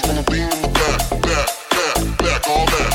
girls wanna be in the back, back, back, back all that.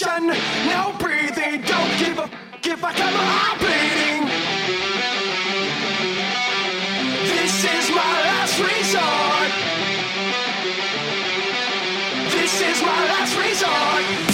no breathing. Don't give a if I come out bleeding. This is my last resort. This is my last resort.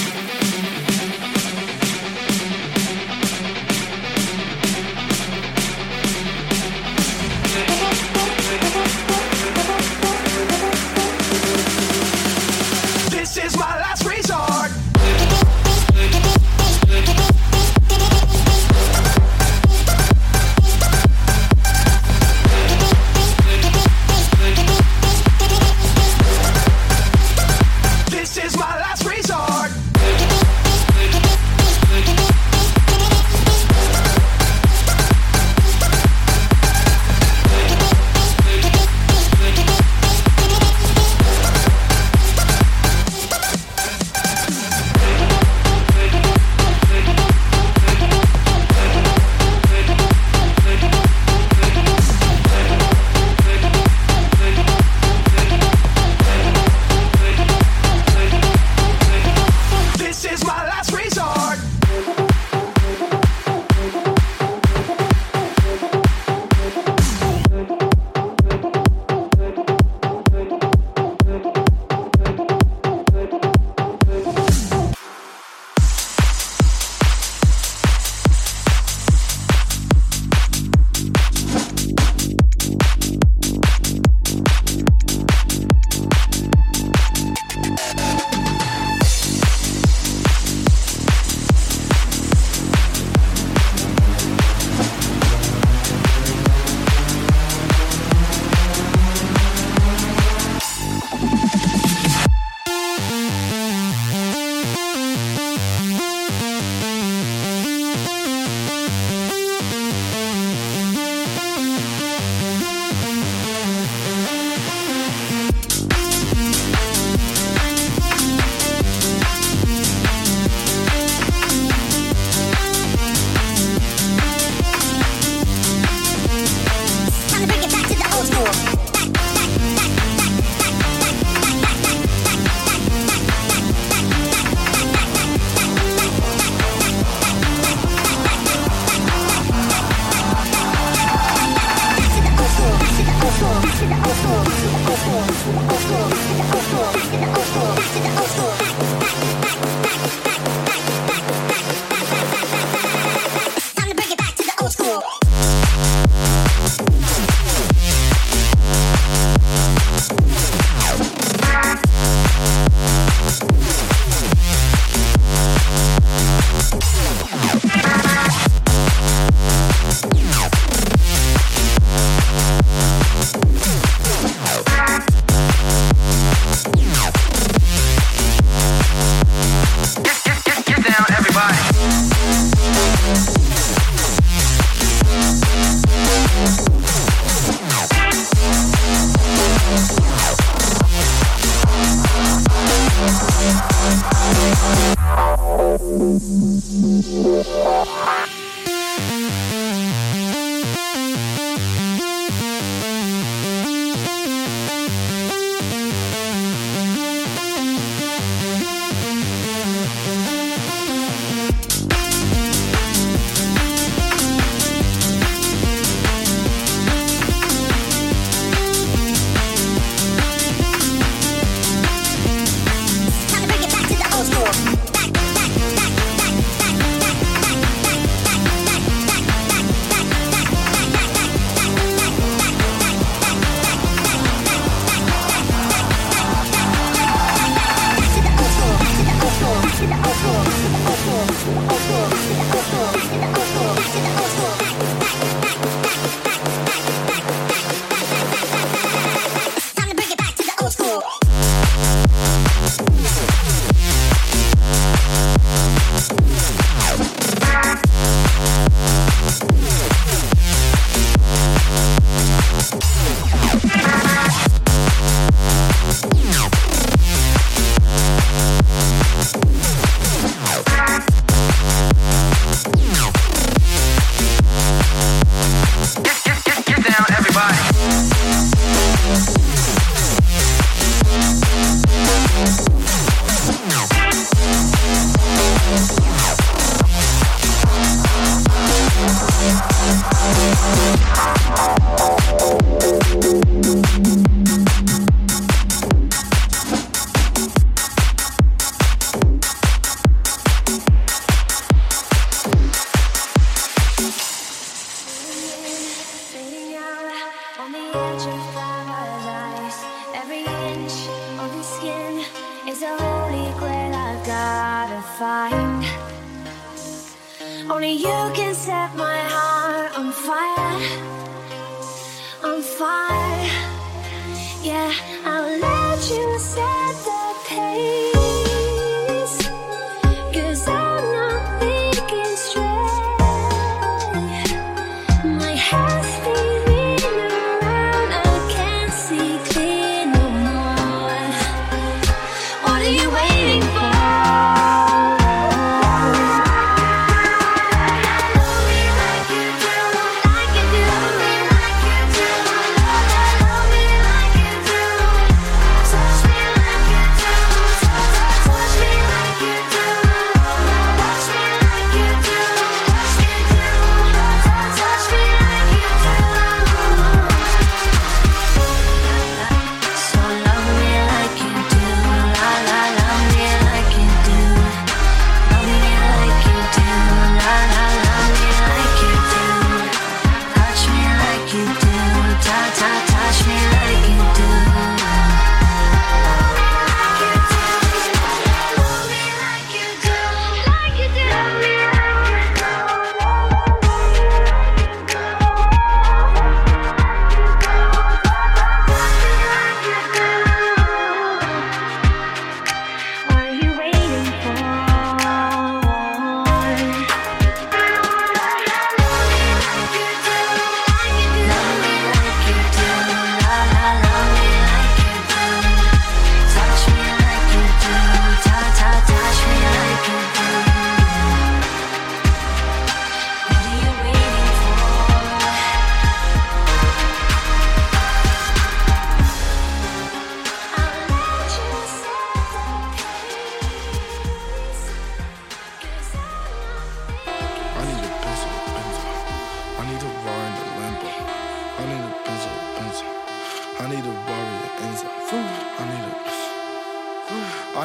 Yeah, I'll let you set the pace.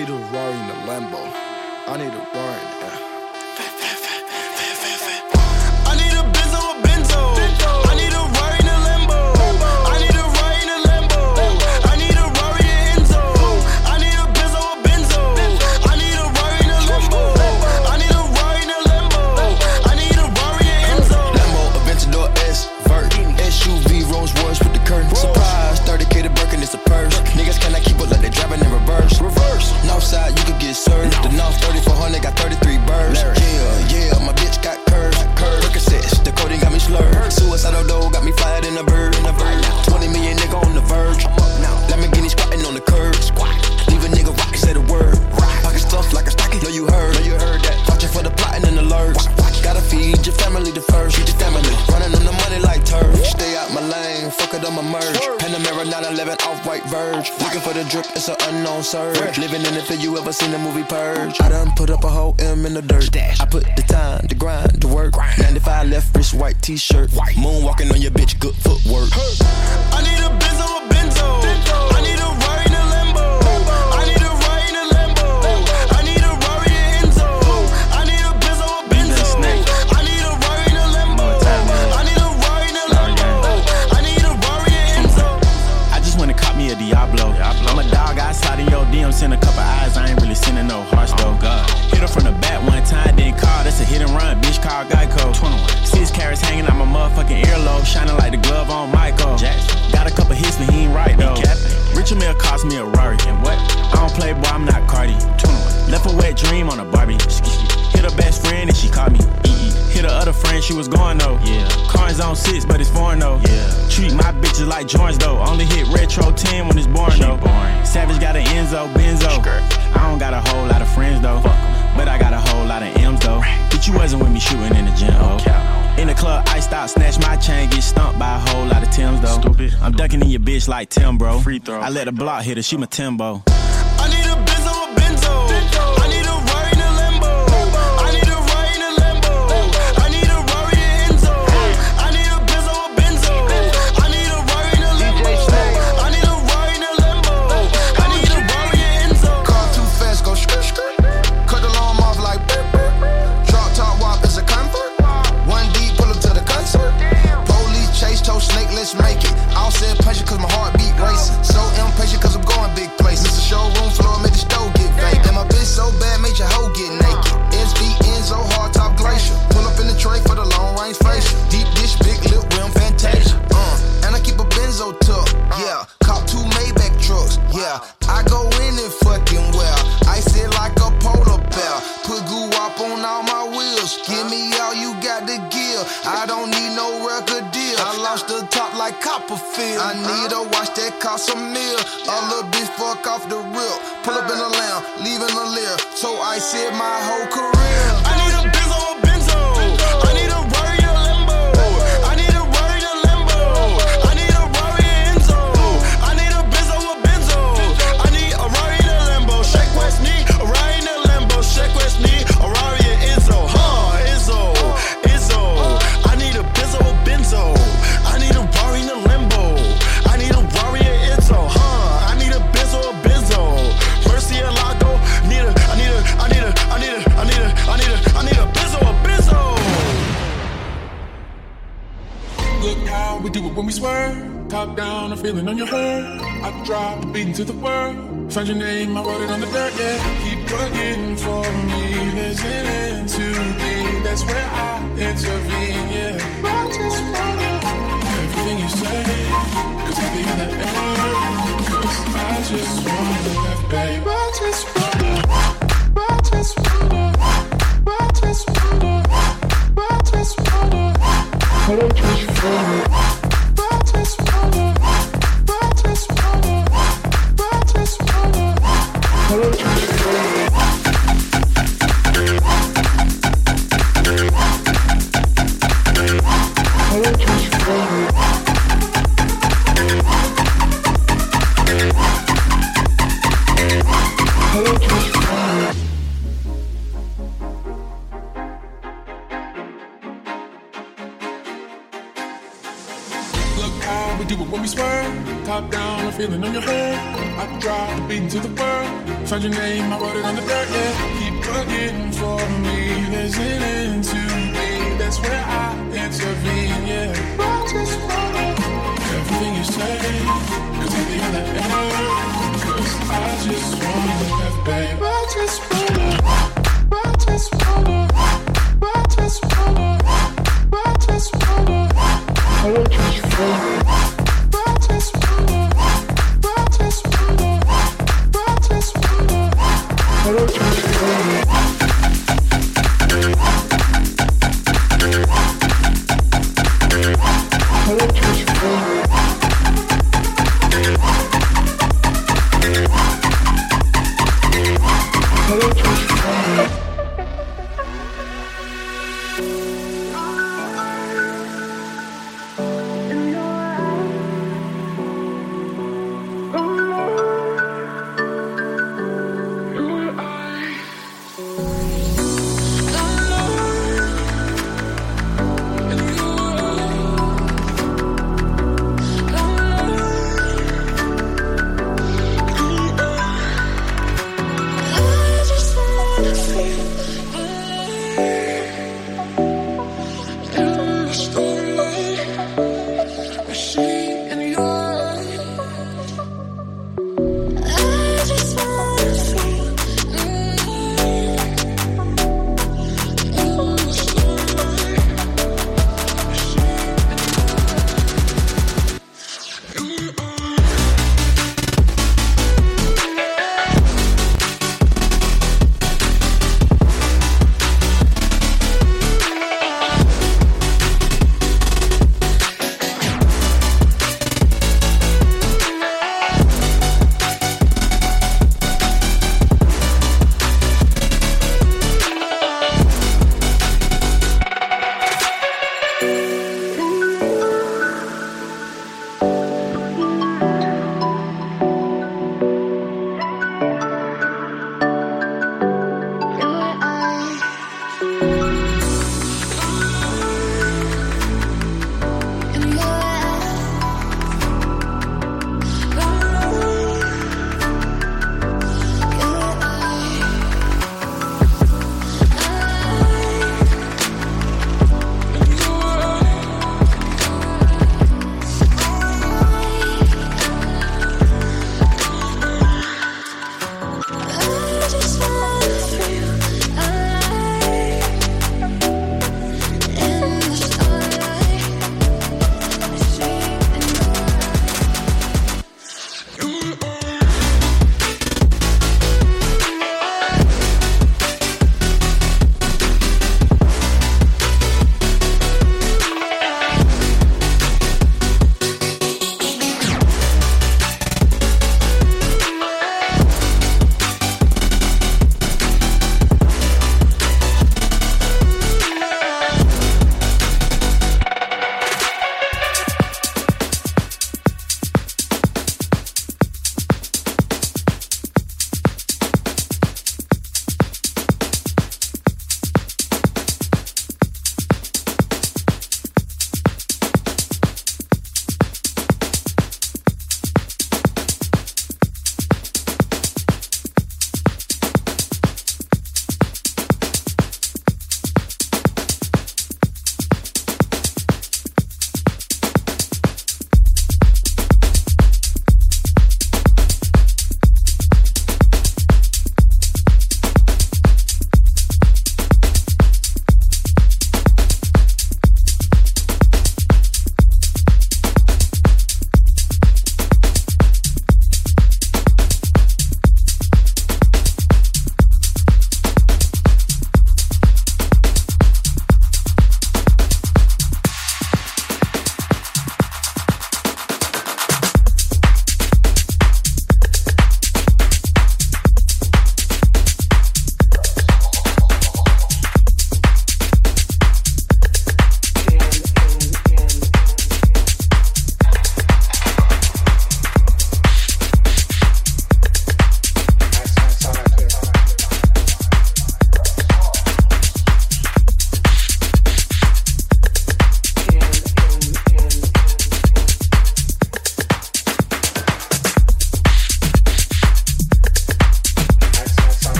need a Rari in a Lambo. I need a Rari on a Barbie. Hit her best friend and she caught me. Hit her other friend, she was going though. Yeah. Carnes on six, but it's foreign though. Yeah. Treat my bitches like joints though. Only hit retro 10 when it's boring she though. Boring. Savage got an Enzo, Benzo. Skirt. I don't got a whole lot of friends though. But I got a whole lot of M's though. Bitch, you wasn't with me shooting in the gym, oh. In the club, I stop, snatch my chain, get stumped by a whole lot of Tim's though. Stupid. I'm ducking in your bitch like Tim, bro. Free throw. I let the block hit her, she my Timbo. to the world. found your name, I wrote it on the dirt, yeah. Keep looking for me, there's an end to be. That's where I intervene, yeah. I just wanna everything you say, cause I be in the air. Cause I just wanna love, baby, I just wanna, I just wanna, I just wanna, I just wanna, I just wanna. Just wanna.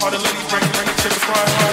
Harder ladies, bring it, bring it to the front.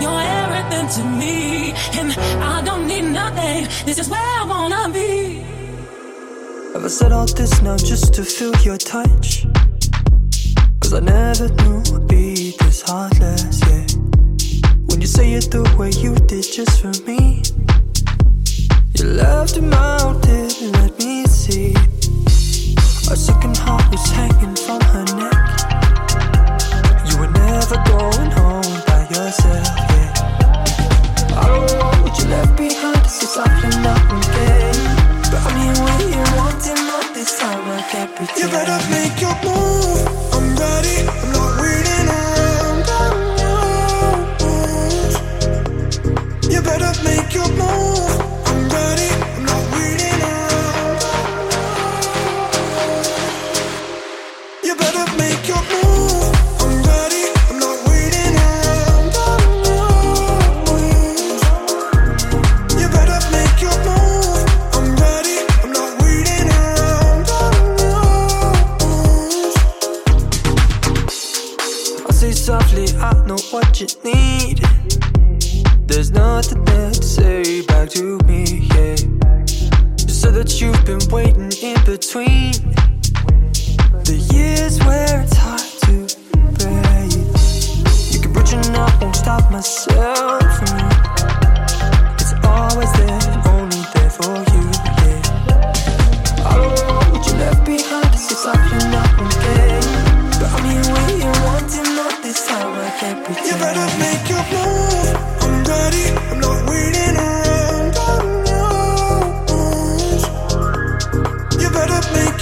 You're everything to me, and I don't need nothing. This is where I wanna be. Have I said all this now just to feel your touch? Cause I never knew I'd be this heartless, yeah. When you say it the way you did just for me, you left him out, and let me see. Our second heart was hanging from her neck. You were never going home. I don't want what you left behind. But I'm here when you You better make your move. I'm ready. I'm not waiting You better make your move.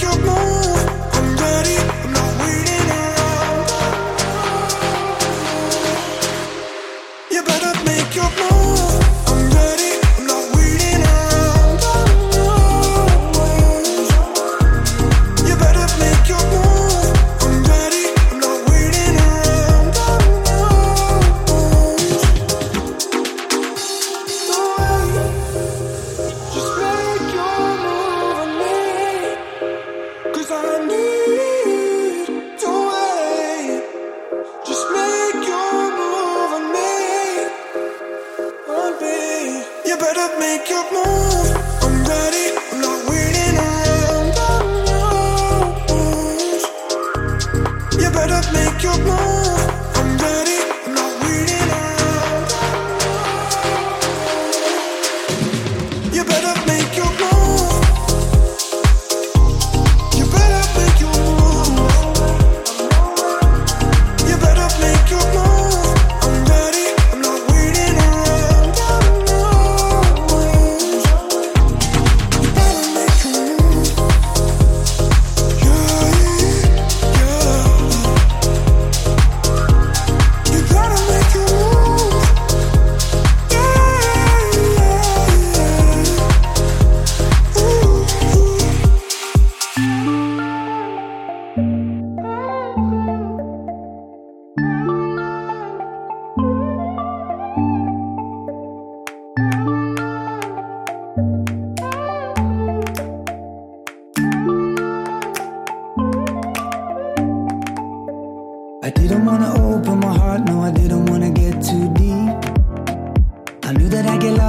Make your move, I'm ready.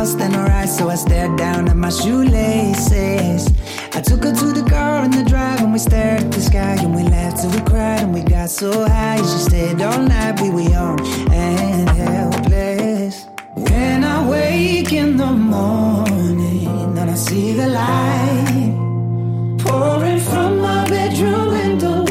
lost and eyes, so I stared down at my shoelaces. I took her to the car in the drive and we stared at the sky and we laughed till we cried and we got so high. She stayed all night, we were young and helpless. When I wake in the morning and I see the light pouring from my bedroom window.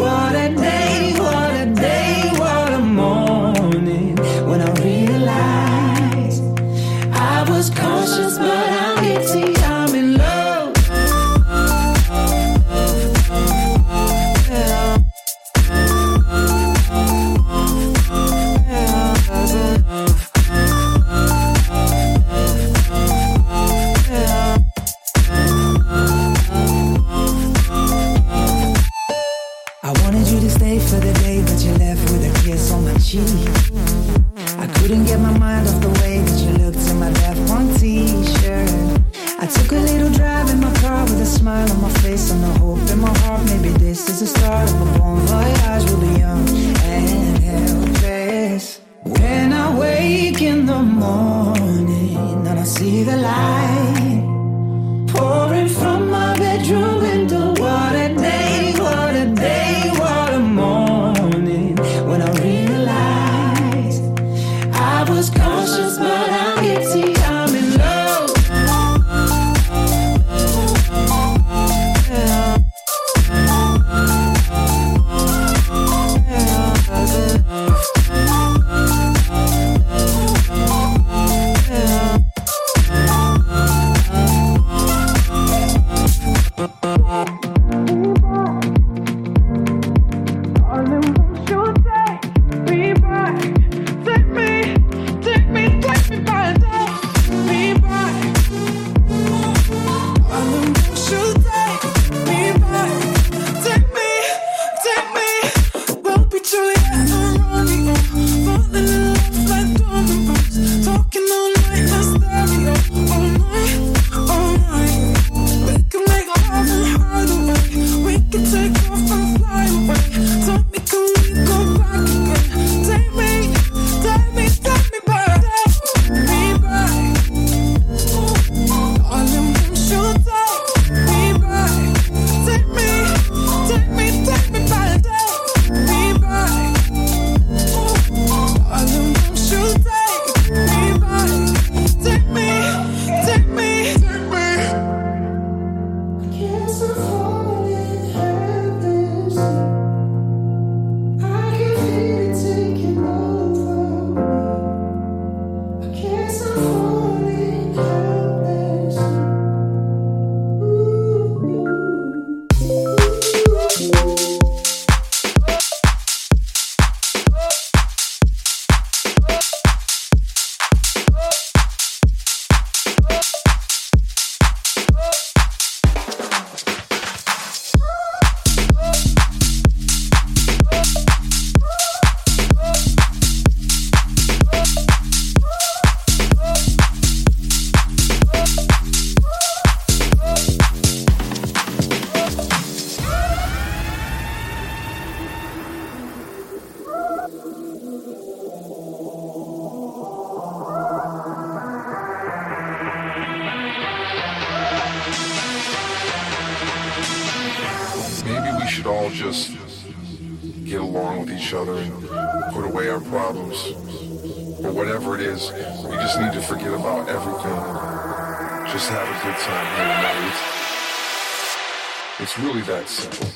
don't just get along with each other and put away our problems or whatever it is. We just need to forget about everything. Just have a good time here tonight. It's really that simple.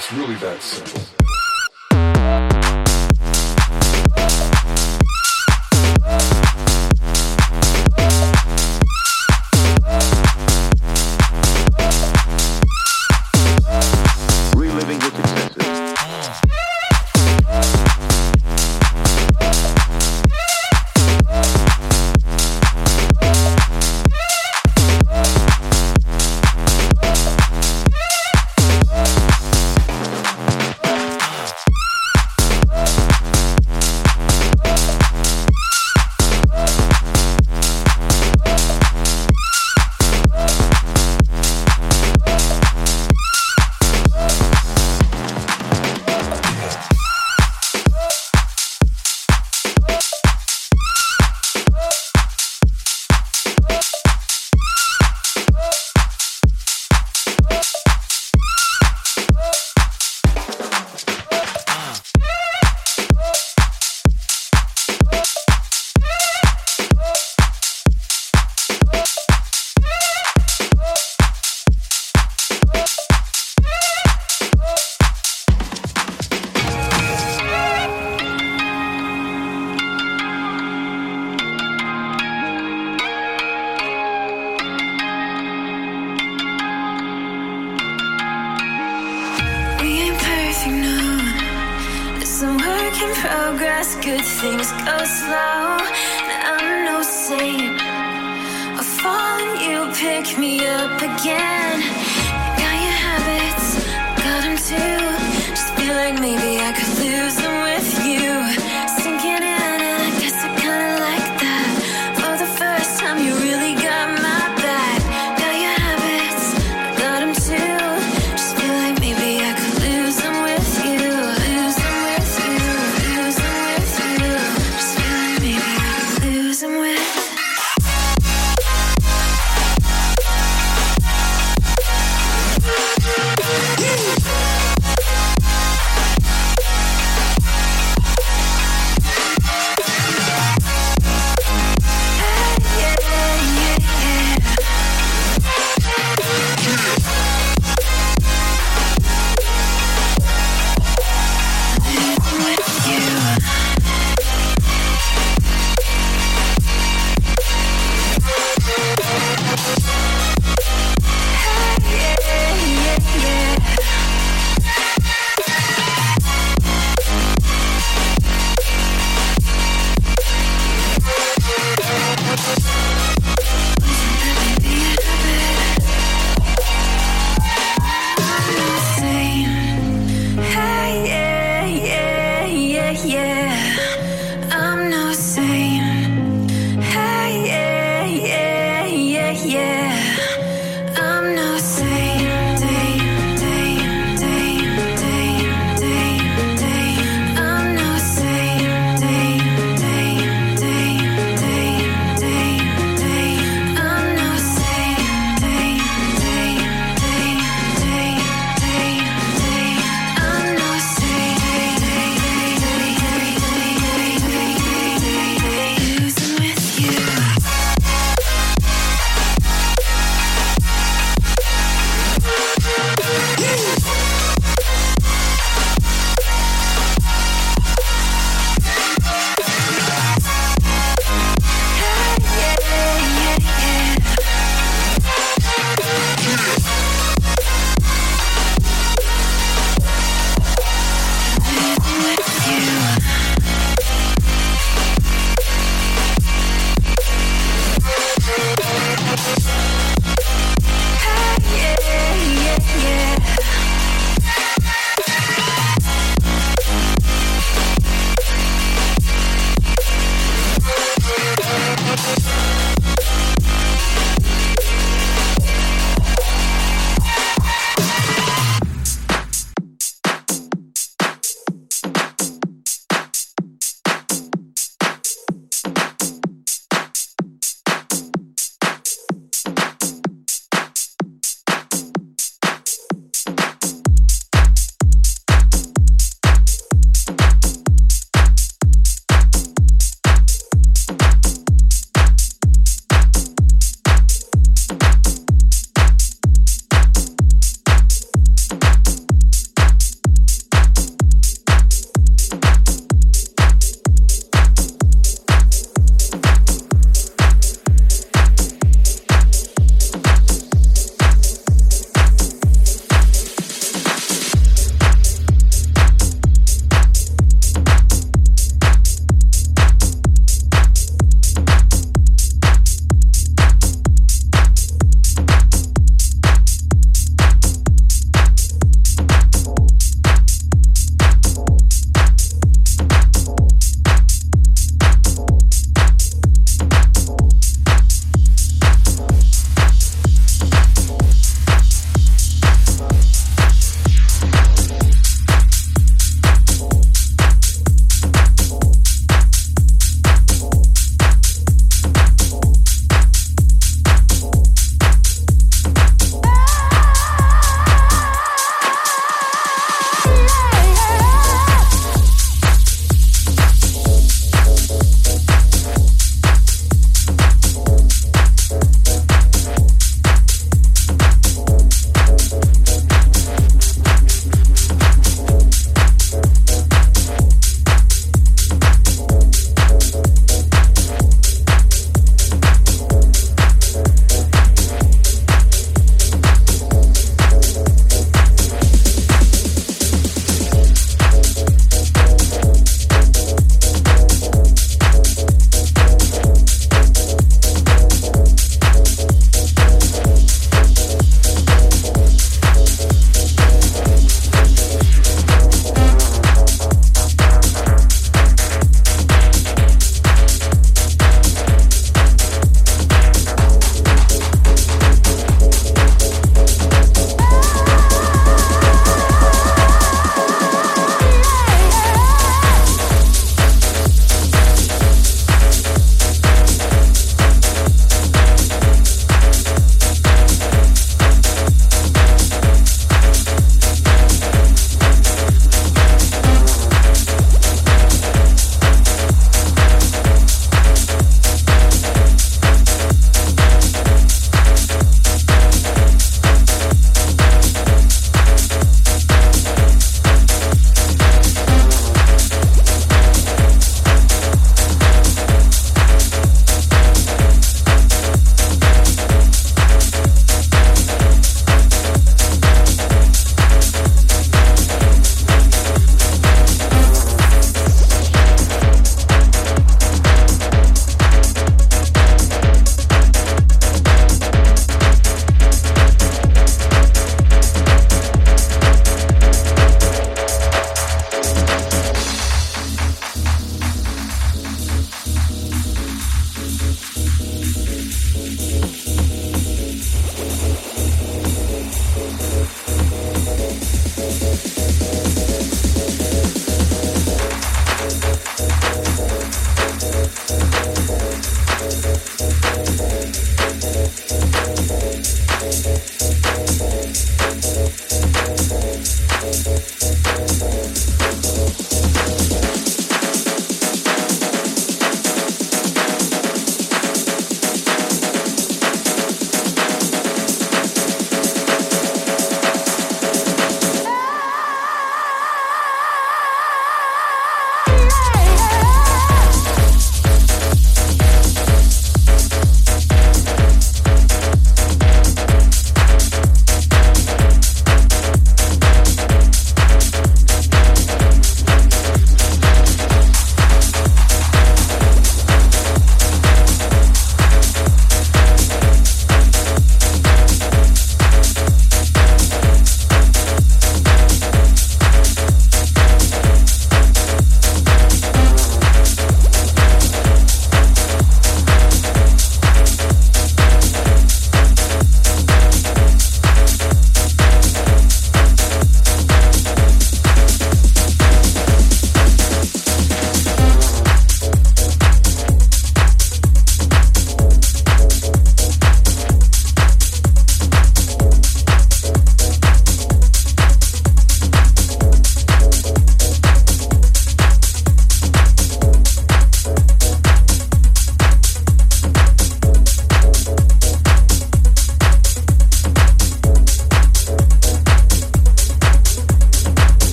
It's really that simple.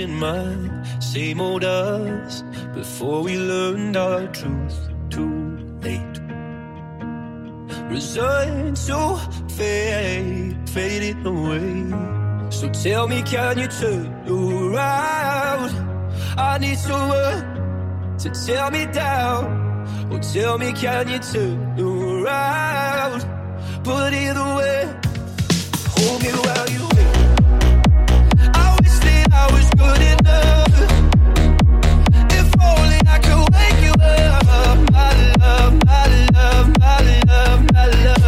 in mind. Same old us before we learned our truth. Too late. Resigned to fade, faded away. So tell me, can you turn around? I need someone to tear me down. Oh, tell me, can you turn around? Put it away. Hold me while you love, my love, my love, my love.